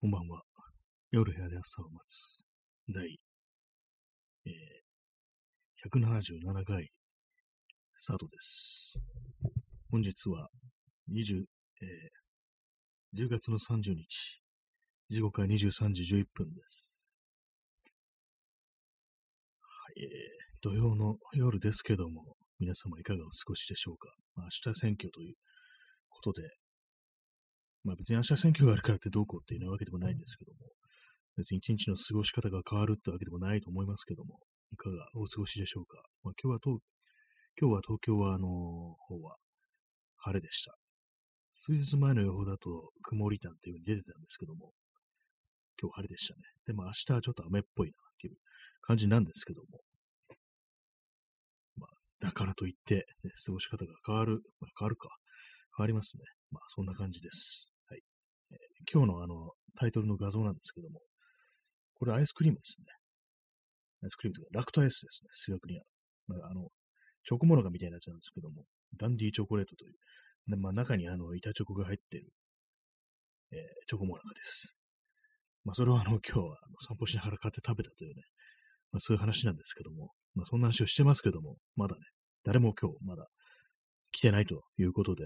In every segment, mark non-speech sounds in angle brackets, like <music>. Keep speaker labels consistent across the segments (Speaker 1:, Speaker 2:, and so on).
Speaker 1: こんばんは。夜部屋で朝を待つ。第、えー、177回、スタートです。本日は、20、えー、10月の30日、時刻は23時11分です。はい、えー、土曜の夜ですけども、皆様いかがお過ごしでしょうか。ま、明日選挙ということで、まあ別に明日選挙があるからってどうこうっていうわけでもないんですけども、別に一日の過ごし方が変わるってわけでもないと思いますけども、いかがお過ごしでしょうか。まあ今日は東、今日は東京はあの方は晴れでした。数日前の予報だと曇りなんていう風に出てたんですけども、今日晴れでしたね。でも明日はちょっと雨っぽいなっていう感じなんですけども、だからといって、ね、過ごし方が変わる、まあ変わるか。変わりますね。まあ、そんな感じです。はい。えー今日のあの、タイトルの画像なんですけども、これアイスクリームですね。アイスクリームというか、ラクトアイスですね。数学には。まあ、あの、チョコモナカみたいなやつなんですけども、ダンディーチョコレートという、でまあ、中にあの、板チョコが入っている、えーチョコモナカです。まあ、それをあの、今日はあの散歩しながら買って食べたというね、まあ、そういう話なんですけども、まあ、そんな話をしてますけども、まだね、誰も今日まだ来てないということで、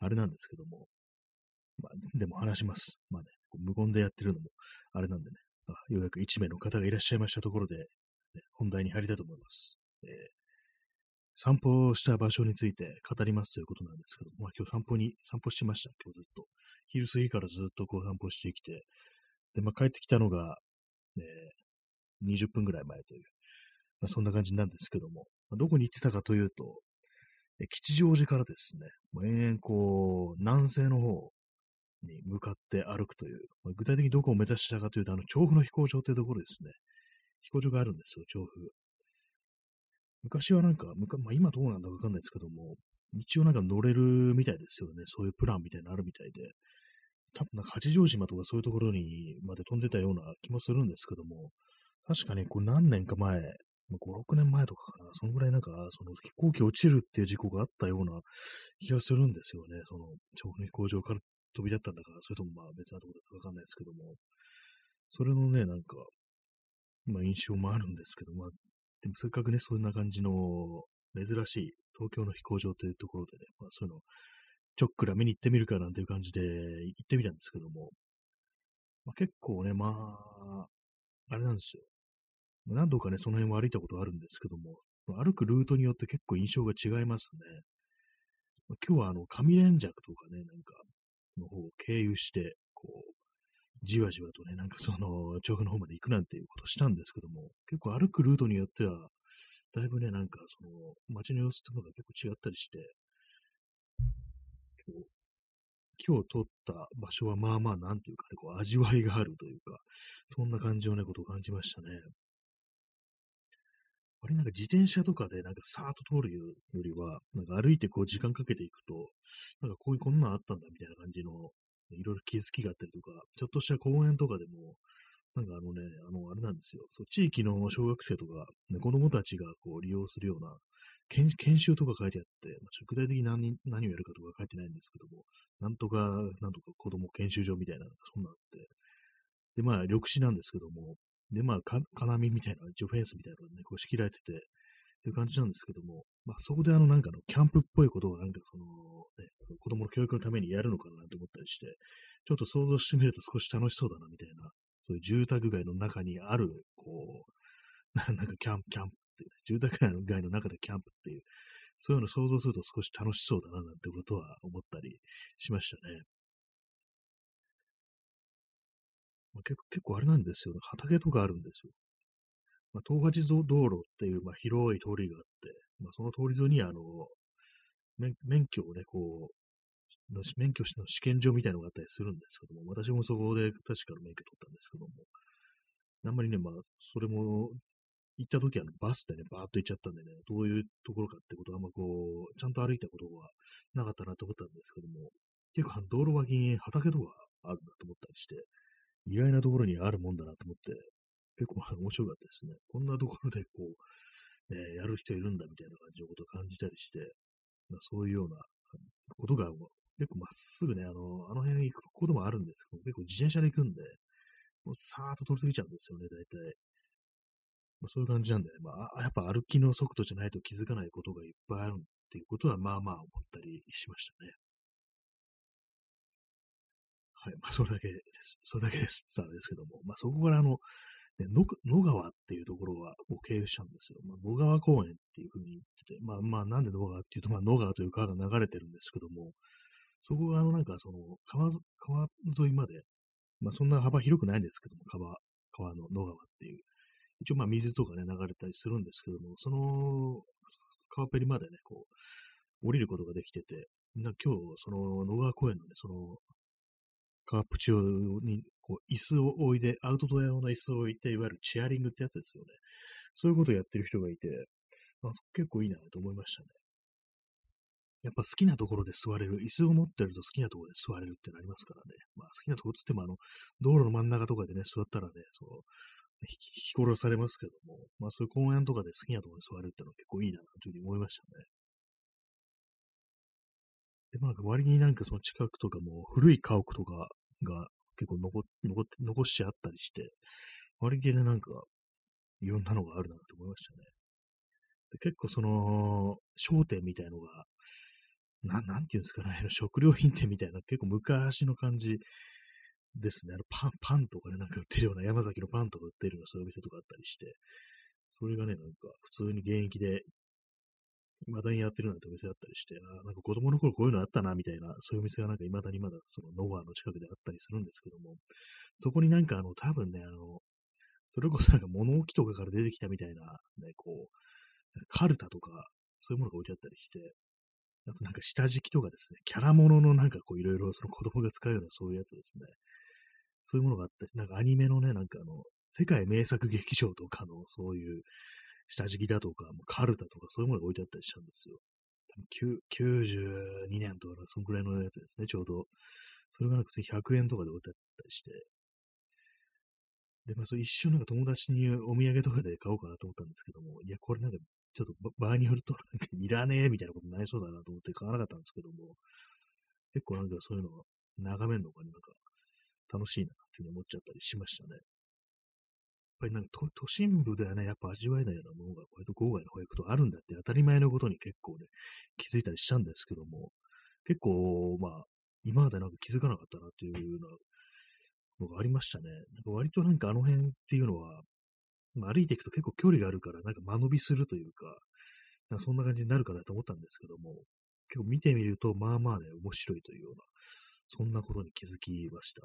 Speaker 1: あれなんですけども、まあ、でも話します。まあね、無言でやってるのも、あれなんでね、まあ、ようやく1名の方がいらっしゃいましたところで、ね本題に入りたいと思います。えー散歩した場所について語りますということなんですけども、まあ今日散歩に、散歩してました、今日ずっと。昼過ぎからずっとこう散歩してきて、で、まあ帰ってきたのが、えー20分ぐらい前という、まあそんな感じなんですけども、まあどこに行ってたかというと、吉祥寺からですね、もう延々こう、南西の方に向かって歩くという、まあ具体的にどこを目指したかというと、あの、調布の飛行場というところですね。飛行場があるんですよ、調布。昔はなんか、むかまあ、今どうなんだかわかんないですけども、一応なんか乗れるみたいですよね。そういうプランみたいなのあるみたいで。多分なんか八丈島とかそういうところにまで飛んでたような気もするんですけども、確かにこう何年か前、5、6年前とかかな、そのぐらいなんか、その飛行機落ちるっていう事故があったような気がするんですよね。その、調布飛行場から飛び立ったんだから、それともまあ別なところだかわかんないですけども、それのね、なんか、まあ印象もあるんですけど、まあ、でもせっかくね、そんな感じの珍しい東京の飛行場というところでね、まあそういうのちょっくら見に行ってみるかなんていう感じで行ってみたんですけども、まあ、結構ね、まあ、あれなんですよ。何度かね、その辺は歩いたことあるんですけども、その歩くルートによって結構印象が違いますね。まあ今日はあの、上連尺とかね、なんか、の方を経由して、こう、じわじわとね、なんかその、調布の方まで行くなんていうことをしたんですけども、結構歩くルートによっては、だいぶね、なんかその、街の様子ってのが結構違ったりして、今日、今日撮った場所はまあまあ、なんていうかね、こう、味わいがあるというか、そんな感じのね、ことを感じましたね。あれなんか自転車とかでなんかさーっと通るよりは、なんか歩いてこう時間かけていくと、なんかこういうこんなんあったんだみたいな感じの、いろいろ気づきがあったりとか、ちょっとした公園とかでも、なんかあのね、あの、あれなんですよ。そう、地域の小学生とか、ね、子供たちがこう利用するような研、研修とか書いてあって、まあ、具体的に何何をやるかとか書いてないんですけども、なんとか、なんとか子供研修所みたいな、そんなのあって、で、まあ、緑地なんですけども、で、まあ、か金網みたいな、一応フェンスみたいなのがね、こう仕切られてて、っていう感じなんですけども、まあ、そこであの、なんかの、キャンプっぽいことをなんかその、ね、その子供の教育のためにやるのかなと思ったりして、ちょっと想像してみると少し楽しそうだな、みたいな、そういう住宅街の中にある、こう、な <laughs> なんかキャンプ、キャンプっていう、ね、住宅街の中でキャンプっていう、そういうのを想像すると少し楽しそうだな、なんてことは思ったりしましたね。まあ、結構結構あれなんですよ、ね。畑とかあるんですよ。まあ、東八道路っていう、まあ、広い通りがあって、まあ、その通り沿いにあの免、免許をね、こう、の免許の試験場みたいなのがあったりするんですけども、私もそこで確かの免許取ったんですけども、あんまりね、まあ、それも、行った時はバスでね、バーっと行っちゃったんでね、どういうところかってことは、あんまこう、ちゃんと歩いたことはなかったなと思ったんですけども、結構道路脇に畑とかあるんだと思ったりして、意外なところにあるもんだなと思って、結構面白かったですね。こんなところでこう、ね、やる人いるんだみたいな感じのことを感じたりして、まあ、そういうようなことが結構まっすぐね、あの、あの辺行くこともあるんですけど、結構自転車で行くんで、もうさーっと通り過ぎちゃうんですよね、大体。まあ、そういう感じなんでね、まあ、やっぱ歩きの速度じゃないと気づかないことがいっぱいあるっていうことは、まあまあ思ったりしましたね。はい。まあ、それだけです。それだけです。さあですけども。まあ、そこからあの、ね、野川っていうところはを経由したんですよ。まあ、野川公園っていうふうに言ってて、まあまあ、なんで野川っていうと、まあ、野川という川が流れてるんですけども、そこがあの、なんかその、川、川沿いまで、まあ、そんな幅広くないんですけども、川、川の野川っていう。一応まあ水とかね、流れたりするんですけども、その川ペリまでね、こう、降りることができてて、な今日、その野川公園のね、その、川プチオに、こう、椅子を置いて、アウトドア用の椅子を置いて、いわゆるチェアリングってやつですよね。そういうことをやってる人がいて、あ結構いいなと思いましたね。やっぱ好きなところで座れる、椅子を持ってると好きなところで座れるってなりますからね。まあ好きなところつってもあの、道路の真ん中とかでね、座ったらね、その、引き殺されますけども、まあそういう公園とかで好きなところに座るってのは結構いいなというふうに思いましたね。で、まあ割になんかその近くとかも古い家屋とかが結構残残って残してあったりして、割にねなんかいろんなのがあるなと思いましたね。で結構その商店みたいのが、ななんていうんですかね、食料品店みたいな結構昔の感じですね。あのパン、パンとかね、なんか売ってるような、山崎のパンとか売ってるようなそういう店とかあったりして、それがね、なんか普通に現役で、未だにやってるなんてお店だったりして、あなんか子供の頃こういうのあったな、みたいな、そういうお店がなんか未だにまだそのノガーの近くであったりするんですけども、そこになんかあの、多分ね、あの、それこそ <laughs> なんか物置とかから出てきたみたいな、ね、こう、カルタとか、そういうものが置いてあったりして、あとなんか下敷きとかですね、キャラもののなんかこういろいろその子供が使うようなそういうやつですね。そういうものがあったり、なんかアニメのね、なんかあの、世界名作劇場とかのそういう下敷きだとか、カルタとかそういうものが置いてあったりしたんですよ。92年とか、そんくらいのやつですね、ちょうど。それがなんか100円とかで置いてあったりして。で、まあ、そう一瞬なんか友達にお土産とかで買おうかなと思ったんですけども、いや、これなんか、ちょっと場合によると、なんかいらねえみたいなことになりそうだなと思って買わなかったんですけども、結構なんかそういうのを眺めるのがなんか楽しいなっていうふうに思っちゃったりしましたね。やっぱりなんか都心部ではね、やっぱ味わえないようなものが、これと郊外の保育とあるんだって当たり前のことに結構ね、気づいたりしたんですけども、結構、まあ、今までなんか気づかなかったなっていうようなのがありましたね。なんか割となんかあの辺っていうのは、まあ、歩いていくと結構距離があるから、なんか間延びするというか、なんかそんな感じになるかなと思ったんですけども、結構見てみると、まあまあね、面白いというような、そんなことに気づきました。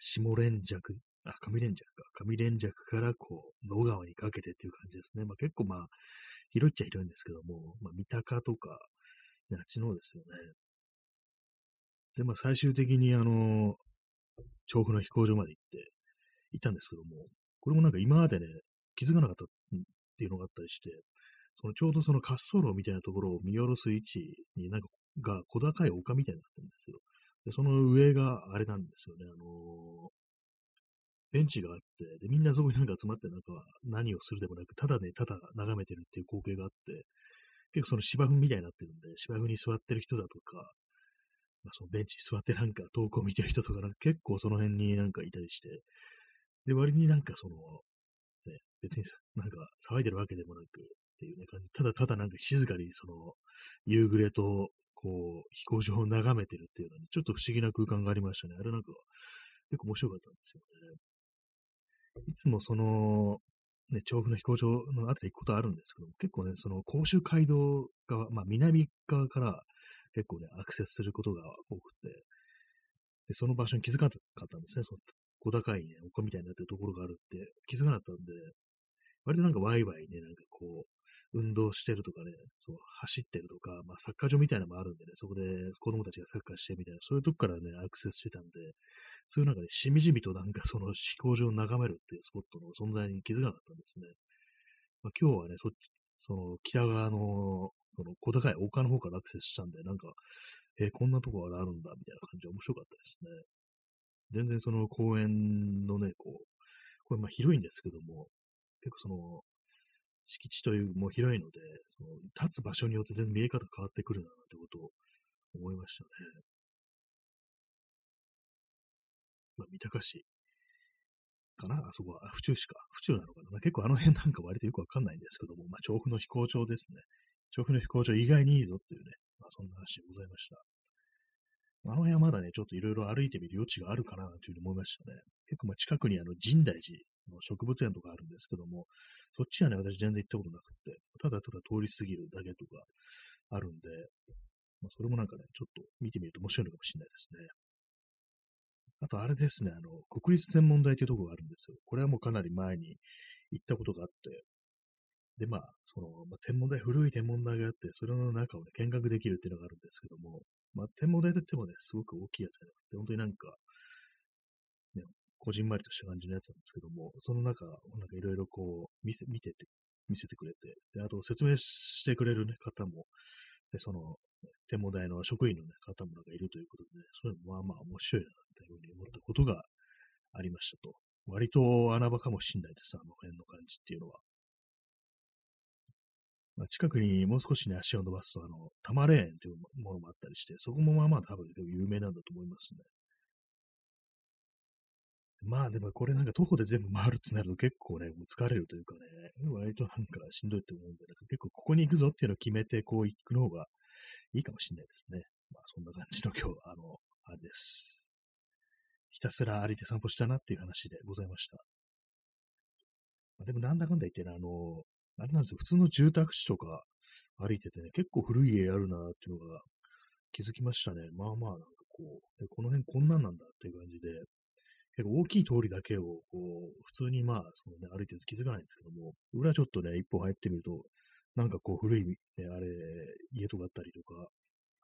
Speaker 1: 下連尺、あ、上連尺か。上連尺からこう、野川にかけてっていう感じですね。まあ結構まあ、広いっちゃ広いんですけども、まあ三鷹とか、あっちのですよね。で、まあ最終的にあの、調布の飛行場まで行って、行ったんですけども、これもなんか今までね、気づかなかったっていうのがあったりして、そのちょうどその滑走路みたいなところを見下ろす位置になんかが小高い丘みたいになってるんですよ。で、その上があれなんですよね、あのー、ベンチがあって、で、みんなそこになんか集まってなんか何をするでもなく、ただね、ただ眺めてるっていう光景があって、結構その芝生みたいになってるんで、芝生に座ってる人だとか、まあ、そのベンチに座ってなんか遠くを見てる人とか、結構その辺になんかいたりして、で、割になんかその、ね、別になんか騒いでるわけでもなくっていうね、感じ。ただただなんか静かにその、夕暮れと、こう、飛行場を眺めてるっていうのに、ちょっと不思議な空間がありましたね。あれなんか、結構面白かったんですよね。いつもその、ね、調布の飛行場のあたり行くことあるんですけど、結構ね、その甲州街道側、まあ南側から結構ね、アクセスすることが多くて、で、その場所に気づかなかったんですね。その小高いね、丘みたいになってるところがあるって気づかなかったんで、割となんかワイワイね、なんかこう、運動してるとかね、そう走ってるとか、まあサッカー場みたいなのもあるんでね、そこで子供たちがサッカーしてみたいな、そういうとこからね、アクセスしてたんで、そういうなんかね、しみじみとなんか <laughs> その飛行場を眺めるっていうスポットの存在に気づかなかったんですね。まあ、今日はね、そっち、その北側の、その小高い丘の方からアクセスしたんで、なんか、えー、こんなとこがあるんだ、みたいな感じで面白かったですね。全然その公園のね、こう、これまあ広いんですけども、結構その、敷地というも広いので、その立つ場所によって全然見え方変わってくるな、なんてことを思いましたね。まあ、三鷹市かな？あそこは、府中市か。府中なのかな？結構あの辺なんか割とよくわかんないんですけども、まあ、調布の飛行場ですね。調布の飛行場意外にいいぞっていうね、まあ、そんな話でございました。あの辺はまだね、ちょっといろいろ歩いてみる余地があるかなというふうに思いましたね。結構まあ近くにあの神代寺の植物園とかあるんですけども、そっちはね、私全然行ったことなくて、ただただ通り過ぎるだけとかあるんで、まあ、それもなんかね、ちょっと見てみると面白いのかもしれないですね。あとあれですね、あの、国立天文台というところがあるんですよ。これはもうかなり前に行ったことがあって、で、まあ、その、まあ、天文台、古い天文台があって、それの中をね、見学できるっていうのがあるんですけども、まあ、天文台といってもね、すごく大きいやつじゃなくて、本当になんか、こじんまりとした感じのやつなんですけども、その中、なんかいろいろこう、見せ、見てて、見せてくれて、で、あと説明してくれる、ね、方も、で、その、天文台の職員の、ね、方もなんかいるということで、ね、そういうのもまあまあ面白いな、というふうに思ったことがありましたと。割と穴場かもしんないです、あの辺の感じっていうのは。まあ、近くにもう少しね、足を伸ばすと、あの、タマレーンというものもあったりして、そこもまあまあ多分有名なんだと思いますね。まあでもこれなんか徒歩で全部回るってなると結構ね、もう疲れるというかね、割となんかしんどいと思うんで、なんか結構ここに行くぞっていうのを決めてこう行くの方がいいかもしれないですね。まあそんな感じの今日は、あの、あれです。ひたすら歩いて散歩したなっていう話でございました。まあ、でもなんだかんだ言ってね、あの、あれなんですよ、普通の住宅地とか歩いててね、結構古い家あるなっていうのが気づきましたね。まあまあなんかこう、この辺こんなんなんだっていう感じで、結構大きい通りだけを、こう、普通にまあ、そのね、歩いてると気づかないんですけども、裏ちょっとね、一歩入ってみると、なんかこう、古い、ね、あれ、家とかあったりとか、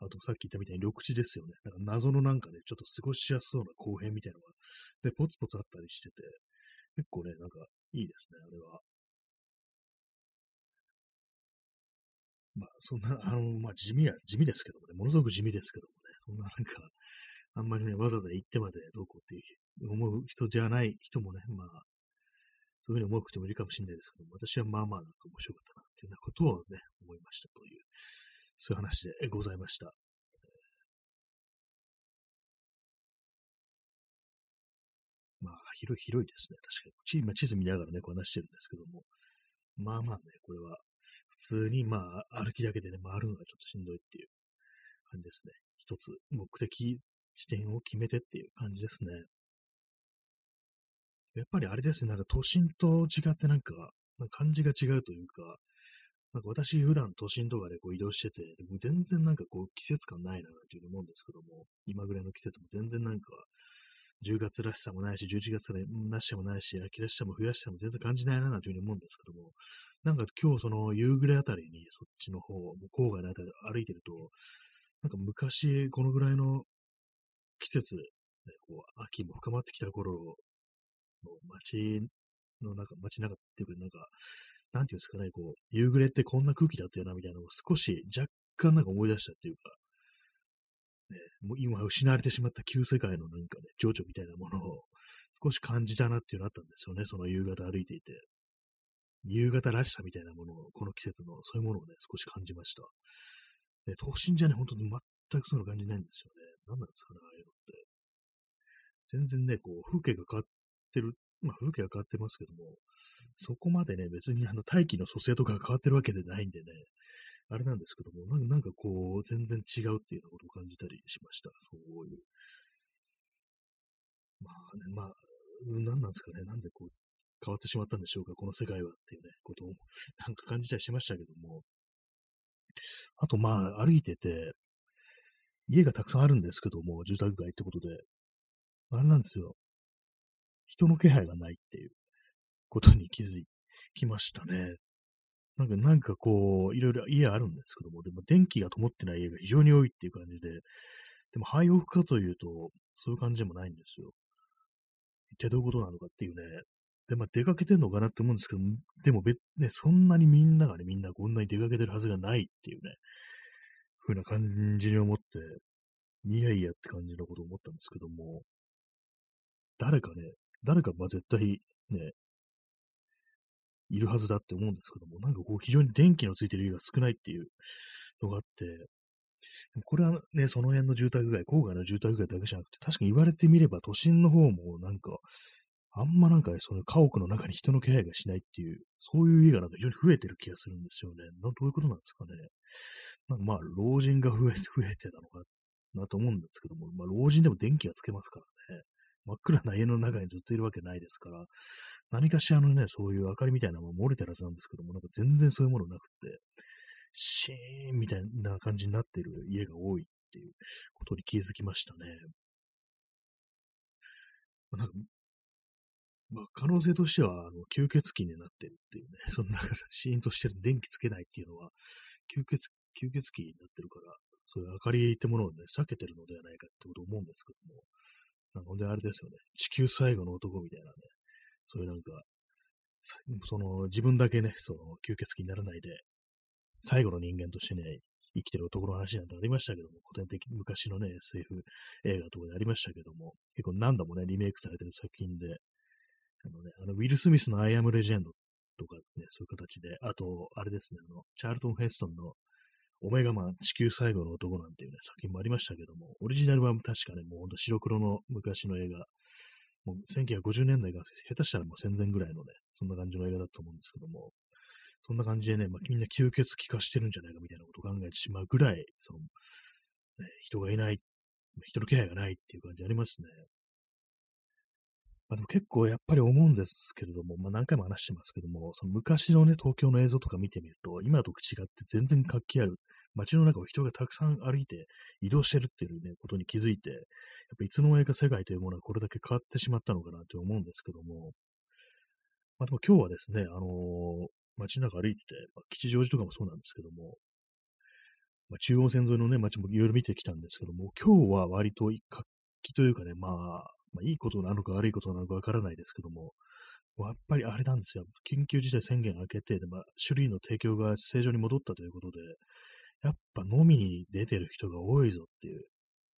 Speaker 1: あとさっき言ったみたいに緑地ですよね。なんか謎のなんかね、ちょっと過ごしやすそうな公園みたいなのが、で、ポツポツあったりしてて、結構ね、なんかいいですね、あれは。まあ、そんな、あの、まあ、地味や、地味ですけどもね、ものすごく地味ですけどもね、そんななんか、あんまりね、わざわざ行ってまでどうこうって思う人じゃない人もね、まあ、そういうふうに思う人もいるかもしれないですけど、私はまあまあなんか面白かったなっていうようなことをね、思いましたという、そういう話でございました。まあ、広い、広いですね。確かに。今地図見ながらね、こう話してるんですけども。まあまあね、これは、普通にまあ、歩きだけでね、回るのがちょっとしんどいっていう感じですね。一つ、目的地点を決めてっていう感じですね。やっぱりあれですね、なんか都心と違ってなんか、なんか感じが違うというか、なんか私普段都心とかでこう移動してて、でも全然なんかこう季節感ないななんていうふうに思うんですけども、今ぐらいの季節も全然なんか、10月らしさもないし、11月らしさもないし、秋らしさも冬らしさも全然感じないななんていうふうに思うんですけども、なんか今日その夕暮れあたりにそっちの方、郊外のあたり歩いてると、なんか昔このぐらいの季節、ね、こう秋も深まってきた頃の街の中、街中っていうか、なんか、なんていうんですかね、こう、夕暮れってこんな空気だったよな、みたいなのを少し若干なんか思い出したっていうか、ね、もう今失われてしまった旧世界のなんかね、情緒みたいなものを少し感じたなっていうのがあったんですよね、その夕方歩いていて。夕方らしさみたいなものを、この季節の、そういうものをね、少し感じました。ね、都心じゃね、本当に全くそういうの感じないんですよね。何なんですかね、ああいうのって。全然ね、こう、風景が変わってる、まあ風景が変わってますけども、そこまでね、別にあの大気の蘇生とかが変わってるわけでないんでね、あれなんですけども、なんかこう、全然違うっていうようなことを感じたりしました。そういう。まあね、まあ、何なんですかね、なんでこう、変わってしまったんでしょうか、この世界はっていうね、ことを、<laughs> なんか感じたりしましたけども。あと、まあ、歩いてて、家がたくさんあるんですけども、住宅街ってことで、あれなんですよ。人の気配がないっていうことに気づきましたね。なんか、なんかこう、いろいろ家あるんですけども、でも電気が灯ってない家が非常に多いっていう感じで、でも廃屋かというと、そういう感じでもないんですよ。一体どういうことなのかっていうね。で、まあ出かけてんのかなって思うんですけど、でも別、ね、そんなにみんながね、みんなこんなに出かけてるはずがないっていうね、ふうな感じに思って、いやいやって感じのことを思ったんですけども、誰かね、誰かまあ絶対ね、いるはずだって思うんですけども、なんかこう非常に電気のついてる家が少ないっていうのがあって、これはね、その辺の住宅街、郊外の住宅街だけじゃなくて、確かに言われてみれば都心の方もなんか、あんまなんかね、その家屋の中に人の気配がしないっていう、そういう家がなんか非常に増えてる気がするんですよね。どういうことなんですかね。なんかまあ、老人が増え <laughs> 増えてたのかなと思うんですけども、まあ、老人でも電気がつけますからね。真っ暗な家の中にずっといるわけないですから、何かしらのね、そういう明かりみたいなも漏れてるはずなんですけども、なんか全然そういうものなくて、シーンみたいな感じになってる家が多いっていうことに気づきましたね。なんかまあ、可能性としては、あの、吸血鬼になってるっていうね、<laughs> そんな、シーンとしてる電気つけないっていうのは、吸血、吸血鬼になってるから、そういう明かりってものをね、避けてるのではないかってこと思うんですけども、なのであれですよね、地球最後の男みたいなね、そういうなんか、その、自分だけね、その、吸血鬼にならないで、最後の人間としてね、生きてる男の話なんてありましたけども、古典的、昔のね、SF 映画とかでありましたけども、結構何度もね、リメイクされてる作品で、あのね、あの、ウィル・スミスのアイアム・レジェンドとかね、そういう形で、あと、あれですね、あの、チャールトン・ヘストンのオメガマン、地球最後の男なんていうね、作品もありましたけども、オリジナルは確かね、もうほんと白黒の昔の映画、もう1950年代が下手したらもう戦前ぐらいのね、そんな感じの映画だと思うんですけども、そんな感じでね、まあ、みんな吸血鬼化してるんじゃないかみたいなことを考えてしまうぐらい、その、ね、人がいない、人の気配がないっていう感じありますね。まあ、でも結構やっぱり思うんですけれども、まあ、何回も話してますけども、その昔のね、東京の映像とか見てみると、今と違って全然活気ある、街の中を人がたくさん歩いて移動してるっていうね、ことに気づいて、やっぱいつの間にか世界というものはこれだけ変わってしまったのかなと思うんですけども、まあ、でも今日はですね、あのー、街中歩いてて、まあ、吉祥寺とかもそうなんですけども、まあ、中央線沿いのね、街もいろいろ見てきたんですけども、今日は割と活気というかね、まあ、まあ、いいことなのか悪いことなのかわからないですけども、やっぱりあれなんですよ。緊急事態宣言明けて、でまあ、種類の提供が正常に戻ったということで、やっぱ飲みに出てる人が多いぞっていう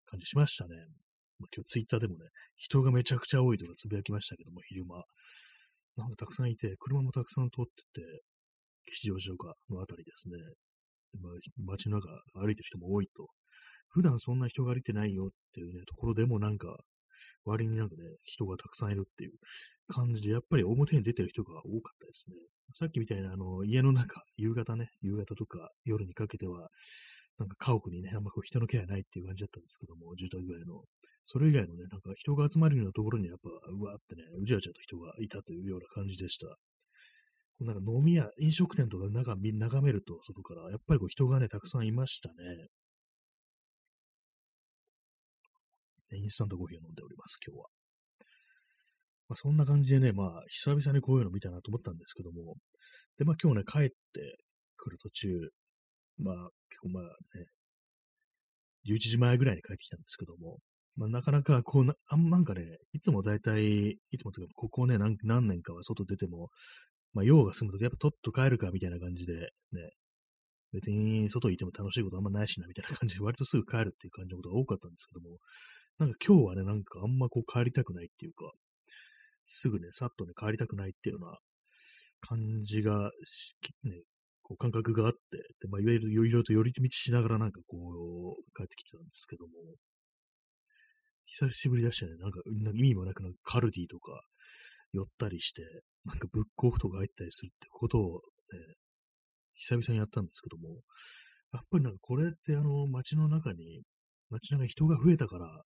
Speaker 1: 感じしましたね。まあ、今日ツイッターでもね、人がめちゃくちゃ多いとかつぶやきましたけども、昼間。なんかたくさんいて、車もたくさん通ってて、吉祥寺とかのあたりですね。まあ、街の中歩いてる人も多いと。普段そんな人が歩いてないよっていうね、ところでもなんか、割になんかね、人がたくさんいるっていう感じで、やっぱり表に出てる人が多かったですね。さっきみたいな、あの、家の中、<laughs> 夕方ね、夕方とか夜にかけては、なんか家屋にね、あんまこう人の気配ないっていう感じだったんですけども、住宅街の。それ以外のね、なんか人が集まるようなところにやっぱ、うわーってね、うじゃうじゃと人がいたというような感じでした。こうなんか飲み屋、飲食店とか中眺めると、外から、やっぱりこう人がね、たくさんいましたね。インスタントコーヒーを飲んでおります、今日は。まあ、そんな感じでね、まあ、久々にこういうの見たなと思ったんですけども、で、まあ今日ね、帰ってくる途中、まあ、結構まあね、11時前ぐらいに帰ってきたんですけども、まあ、なかなかこうな、あんなんかね、いつも大体、いつもというか、ここね何、何年かは外出ても、まあ、用が済むとやっぱとっと帰るかみたいな感じで、ね、別に外にいても楽しいことあんまないしな、みたいな感じで、割とすぐ帰るっていう感じのことが多かったんですけども、なんか今日はね、なんかあんまこう帰りたくないっていうか、すぐね、さっとね、帰りたくないっていうような感じが、ね、こう感覚があって、で、まあ、いわゆるいろいろと寄り道しながらなんかこう、帰ってきてたんですけども、久しぶりだしたね、なんか意味もなくなんかカルディとか寄ったりして、なんかブックオフとか入ったりするってことをね、久々にやったんですけども、やっぱりなんかこれってあの街の中に、街中に人が増えたから、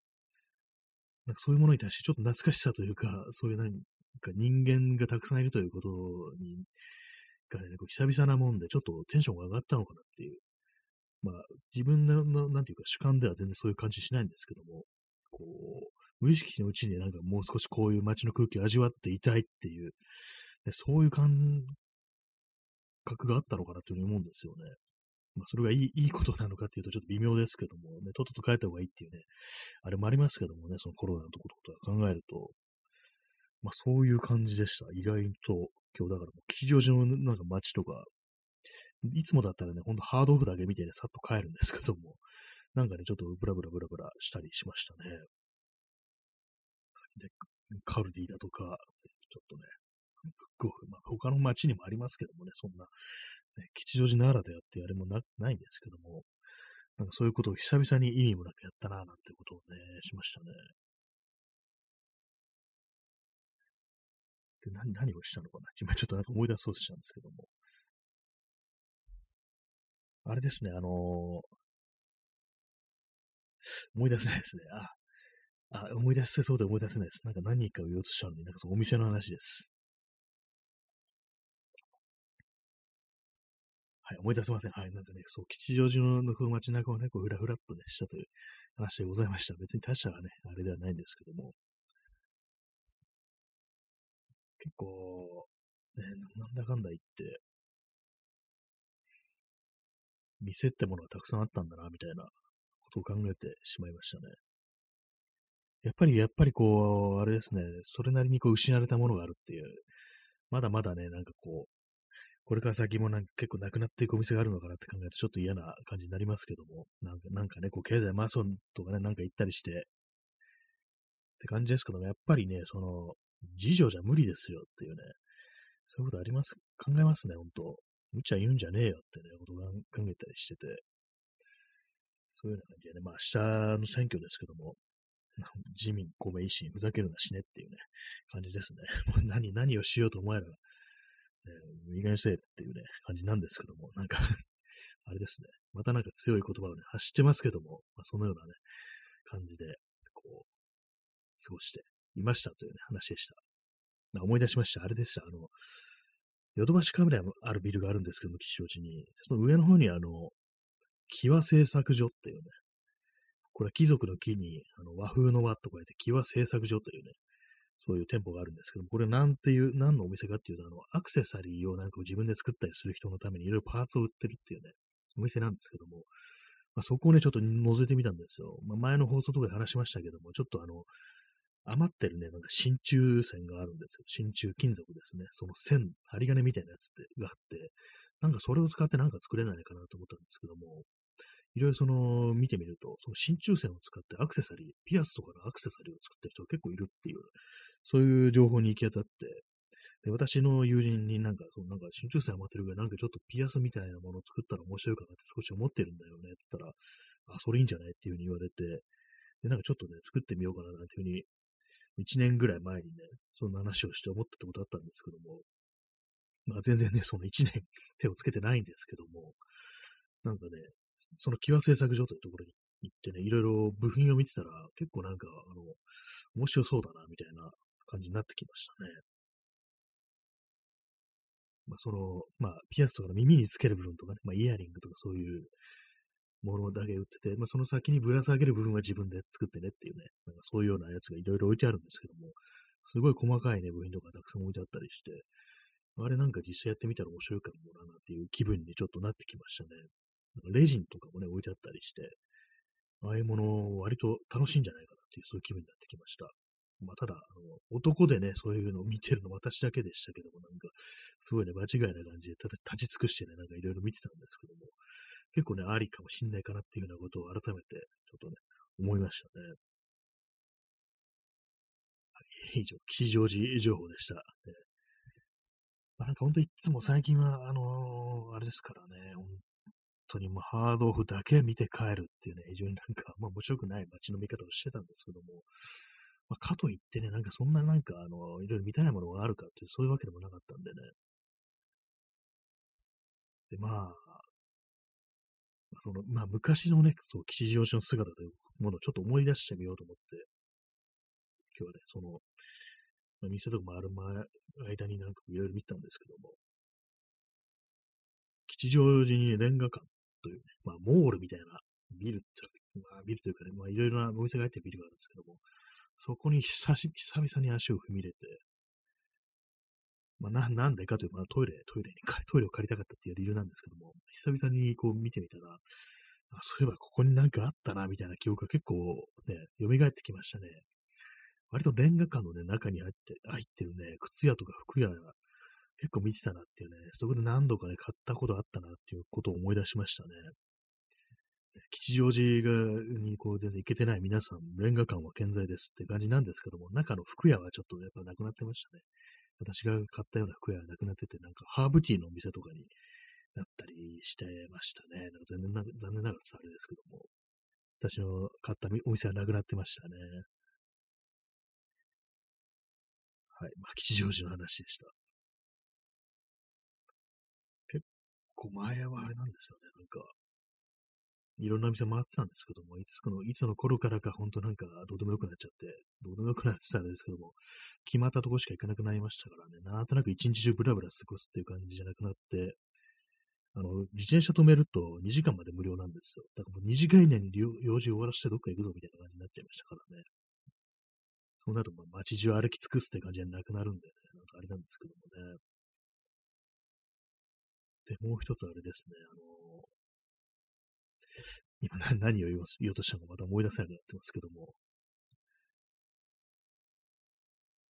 Speaker 1: なんかそういうものに対してちょっと懐かしさというか、そういう何か人間がたくさんいるということに、がね、こう久々なもんでちょっとテンションが上がったのかなっていう。まあ、自分の、なんていうか主観では全然そういう感じしないんですけども、こう、無意識のうちになんかもう少しこういう街の空気を味わっていたいっていう、ね、そういう感覚があったのかなというふうに思うんですよね。まあ、それがいい <laughs> いいことなのかっていうとちょっと微妙ですけども、ね、とっとと帰った方がいいっていうね、あれもありますけどもね、そのコロナのとことか考えると、まあそういう感じでした。意外と、今日だからもう吉祥寺のなんか街とか、いつもだったらね、ほんとハードオフだけ見てね、さっと帰るんですけども、なんかね、ちょっとブラブラブラブラしたりしましたね。で、カルディだとか、ちょっとね、ブックオフ、まあ、他の街にもありますけどもね、そんな、ね、吉祥寺ならではってあれもなないんですけども、なんかそういうことを久々に意味もなくやったな、なんてことをね、しましたね。で、何、何をしたのかな？今ちょっとなんか思い出そうとしたんですけども。あれですね、あのー、思い出せないですね。あ、あ、思い出せそうで思い出せないです。なんか何人かを言おうとしたのに、なんかそのお店の話です。はい、思い出せません。はい、なんかね、そう、吉祥寺の街中をね、こう、ふらふらっとね、したという話でございました。別に大したね、あれではないんですけども。結構、ね、なんだかんだ言って、店ってものがたくさんあったんだな、みたいなことを考えてしまいましたね。やっぱり、やっぱりこう、あれですね、それなりにこう失われたものがあるっていう、まだまだね、なんかこう、これから先もなんか結構なくなっていくお店があるのかなって考えるとちょっと嫌な感じになりますけども、なんかなんかね、こう経済回そうとかね、なんか言ったりして、って感じですけども、やっぱりね、その、事情じゃ無理ですよっていうね、そういうことあります、考えますね、ほんと。無茶言うんじゃねえよってね、こと考えたりしてて、そういうような感じでね、まあ明日の選挙ですけども、自民、公明、維新、ふざけるなしねっていうね、感じですね。<laughs> 何、何をしようと思えば、意外にせえっていうね、感じなんですけども、なんか <laughs> あれですね、またなんか強い言葉をね、発してますけども、まあ、そのようなね、感じで、こう、過ごしていましたというね、話でした。思い出しました。あれでした。あの、ヨドバシカメラのあるビルがあるんですけども、吉祥寺に。その上の方にあの、木和製作所っていうね、これは貴族の木にあの和風の和と書いて木和製作所というね、そういう店舗があるんですけども、これなんていう、何のお店かっていうと、あの、アクセサリーをなんか自分で作ったりする人のためにいろいろパーツを売ってるっていうね、お店なんですけども、まあ、そこをね、ちょっと覗いてみたんですよ。まあ、前の放送とかで話しましたけども、ちょっとあの、余ってるね、なんか真鍮線があるんですよ。真鍮金属ですね。その線、針金みたいなやつってがあって、なんかそれを使ってなんか作れないかなと思ったんですけども、いろいろその、見てみると、その真鍮線を使ってアクセサリー、ピアスとかのアクセサリーを作ってる人が結構いるっていう、そういう情報に行き当たって、で、私の友人になんか、そのなんか真鍮線余ってるぐらい、なんかちょっとピアスみたいなものを作ったら面白いかなって少し思ってるんだよね、って言ったら、あ、それいいんじゃないっていうふうに言われて、で、なんかちょっとね、作ってみようかななんていうふうに、1年ぐらい前にね、そんな話をして思ったってことあったんですけども、まあ全然ね、その1年 <laughs> 手をつけてないんですけども、なんかね、そのキワ製作所というところに行ってね、いろいろ部品を見てたら、結構なんか、あの、面白そうだな、みたいな感じになってきましたね。まあ、その、まあ、ピアスとかの耳につける部分とかね、まあ、イヤリングとかそういうものだけ売ってて、まあ、その先にぶら下げる部分は自分で作ってねっていうね、なんかそういうようなやつがいろいろ置いてあるんですけども、すごい細かいね、部品とかたくさん置いてあったりして、あれなんか実際やってみたら面白いかもな、なんていう気分にちょっとなってきましたね。レジンとかもね、置いてあったりして、ああいうものを割と楽しいんじゃないかなっていう、そういう気分になってきました。まあ、ただ、あの、男でね、そういうのを見てるの私だけでしたけども、なんか、すごいね、間違いな感じで、ただ立ち尽くしてね、なんかいろいろ見てたんですけども、結構ね、ありかもしんないかなっていうようなことを改めて、ちょっとね、思いましたね。はい、以上、吉祥寺情報でした。ねまあ、なんか本当いつも最近は、あのー、あれですからね、本当にもうハードオフだけ見て帰るっていうね、非常になんか、まあ面白くない街の見方をしてたんですけども、まあ、かといってね、なんかそんななんか、あの、いろいろ見たいものがあるかっていう、そういうわけでもなかったんでね。で、まあ、その、まあ、昔のね、そう、吉祥寺の姿というものをちょっと思い出してみようと思って、今日はね、その、まあ、店とか回る前、間になんかいろいろ見たんですけども、吉祥寺にレンガ館というね、まあ、モールみたいなビルって、まあ、ビルというかね、まあ、いろいろなお店が入ってるビルがあるんですけども、そこに久し久々に足を踏み入れて、まあ、な、なんでかというと、まあ、トイレ、トイレに、トイレを借りたかったっていう理由なんですけども、久々にこう見てみたら、あそういえばここになんかあったな、みたいな記憶が結構ね、蘇ってきましたね。割とレンガ館のね、中に入って、入ってるね、靴屋とか服屋結構見てたなっていうね、そこで何度かね、買ったことあったなっていうことを思い出しましたね。吉祥寺がにこう全然行けてない皆さん、レンガ館は健在ですって感じなんですけども、中の服屋はちょっとやっぱなくなってましたね。私が買ったような服屋はなくなってて、なんかハーブティーのお店とかになったりしてましたね。なんか残念な残念ながらあれですけども。私の買ったお店はなくなってましたね。はい。まあ、吉祥寺の話でした。結構前はあれなんですよね。なんか、いろんな店回ってたんですけども、いつの、いつの頃からか本当なんかどうでもよくなっちゃって、どうでもよくなってたんですけども、決まったとこしか行かなくなりましたからね、なんとなく一日中ブラブラ過ごすっていう感じじゃなくなって、あの、自転車止めると2時間まで無料なんですよ。だからもう2時間以内に用事終わらせてどっか行くぞみたいな感じになっちゃいましたからね。そうなると、まあ、街中歩き尽くすって感じじゃなくなるんでね、なんかあれなんですけどもね。で、もう一つあれですね、あの今 <laughs> 何を言おうとしたのかまた思い出せなくなってますけども。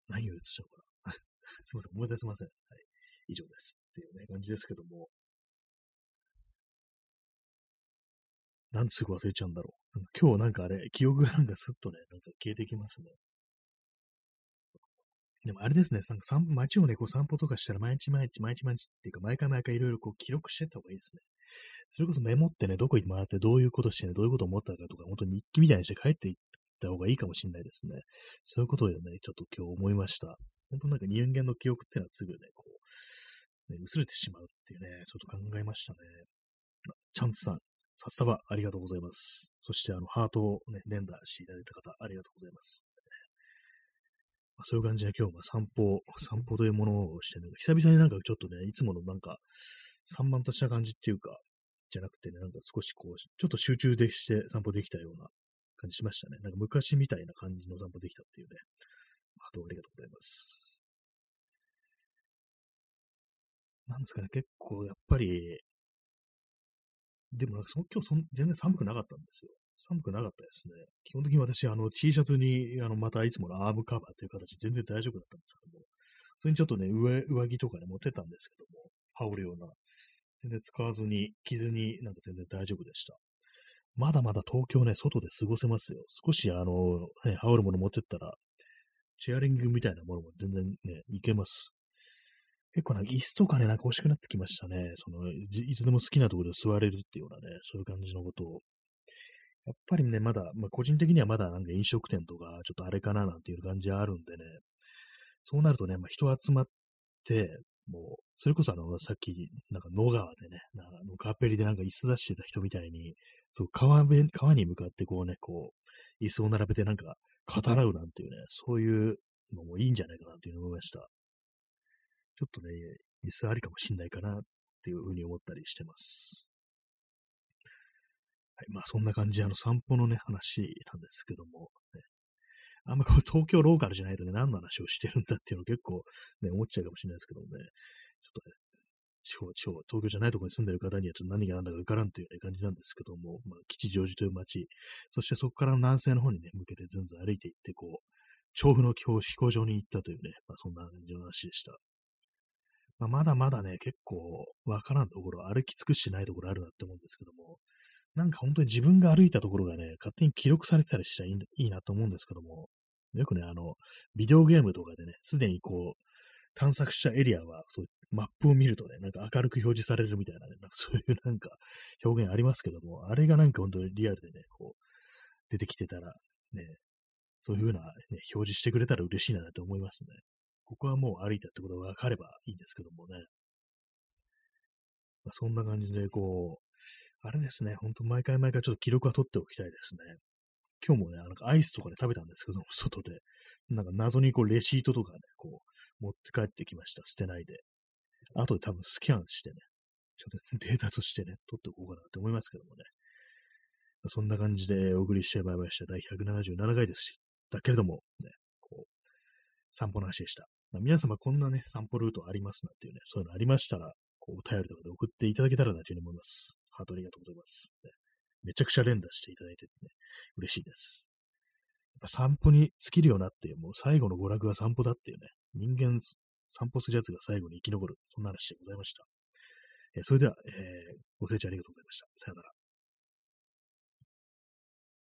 Speaker 1: 何を言おうとしたのかな <laughs> すいません、思い出せません。はい。以上です。っていうね、感じですけども。なんですぐ忘れちゃうんだろう。今日なんかあれ、記憶がなんかスッとね、なんか消えてきますね。でもあれですね、なんか散街をね、こう散歩とかしたら毎日毎日毎日毎日っていうか、毎回毎回いろいろこう記録してった方がいいですね。それこそメモってね、どこに回ってどういうことしてね、どういうこと思ったかとか、本当に日記みたいにして帰っていった方がいいかもしれないですね。そういうことでね、ちょっと今日思いました。本当なんか人間の記憶っていうのはすぐね、こう、ね、薄れてしまうっていうね、ちょっと考えましたね。チャンツさん、さっさばありがとうございます。そしてあの、ハートをね、連打していただいた方、ありがとうございます。そういう感じで今日は散歩、散歩というものをしてね、久々になんかちょっとね、いつものなんか、散漫とした感じっていうか、じゃなくてね、なんか少しこう、ちょっと集中でして散歩できたような感じしましたね。なんか昔みたいな感じの散歩できたっていうね。あどうありがとうございます。なんですかね、結構やっぱり、でもなんかそ今日そ全然寒くなかったんですよ。寒くなかったですね。基本的に私、あの、T シャツに、あの、またいつものアームカバーという形、全然大丈夫だったんですけども、それにちょっとね、上、上着とかね、持ってたんですけども、羽織るような、全然使わずに、着ずに、なんか全然大丈夫でした。まだまだ東京ね、外で過ごせますよ。少し、あの、ね、羽織るもの持ってったら、チェアリングみたいなものも全然ね、いけます。結構なんか椅子とかね、なんか欲しくなってきましたね。その、いつでも好きなところで座れるっていうようなね、そういう感じのことをやっぱりね、まだ、まあ、個人的にはまだなんか飲食店とか、ちょっとあれかななんていう感じはあるんでね、そうなるとね、まあ、人集まって、もう、それこそあの、さっき、なんか野川でね、なんかカーペリでなんか椅子出してた人みたいに、そう、川辺、川に向かってこうね、こう、椅子を並べてなんか語らうなんていうね、そういうのもいいんじゃないかなっていうのを思いました。ちょっとね、椅子ありかもしんないかなっていうふうに思ったりしてます。まあそんな感じあの散歩のね、話なんですけども、ね、あんまこう東京ローカルじゃないとね、何の話をしてるんだっていうの結構ね、思っちゃうかもしれないですけどもね、ちょっとね、地方、地方、東京じゃないところに住んでる方にはちょっと何が何だかわからんという、ね、感じなんですけども、まあ、吉祥寺という街、そしてそこから南西の方にね、向けてずんずん歩いていって、こう、調布の飛行場に行ったというね、まあ、そんな感じの話でした。まあ、まだまだね、結構わからんところ、歩き尽くしてないところあるなって思うんですけども、なんか本当に自分が歩いたところがね、勝手に記録されてたりしたらいいなと思うんですけども、よくね、あの、ビデオゲームとかでね、すでにこう、探索したエリアは、そうマップを見るとね、なんか明るく表示されるみたいなね、なんかそういうなんか表現ありますけども、あれがなんか本当にリアルでね、こう、出てきてたら、ね、そういう風な、ね、表示してくれたら嬉しいなと思いますね。ここはもう歩いたってことが分かればいいんですけどもね。まあ、そんな感じで、こう、あれですね、ほんと毎回毎回ちょっと記録は取っておきたいですね。今日もね、なんかアイスとかで、食べたんですけども、<laughs> 外で。なんか謎にこうレシートとかね、こう持って帰ってきました。捨てないで。後で多分スキャンしてね、ちょっと <laughs> データとしてね、取っておこうかなって思いますけどもね。そんな感じでお送りしてまいりました。第177回ですし。だけれども、ね、こう、散歩の話でした。まあ、皆様こんなね、散歩ルートありますなんていうね、そういうのありましたら、こう、お便りとかで送っていただけたらなというふうに思います。ハートありがとうございます。ね、めちゃくちゃ連打していただいててね、嬉しいです。やっぱ散歩に尽きるよなっていう、もう最後の娯楽は散歩だっていうね、人間散歩するやつが最後に生き残る、そんな話でございました。えー、それでは、えー、ご清聴ありがとうございました。さよなら。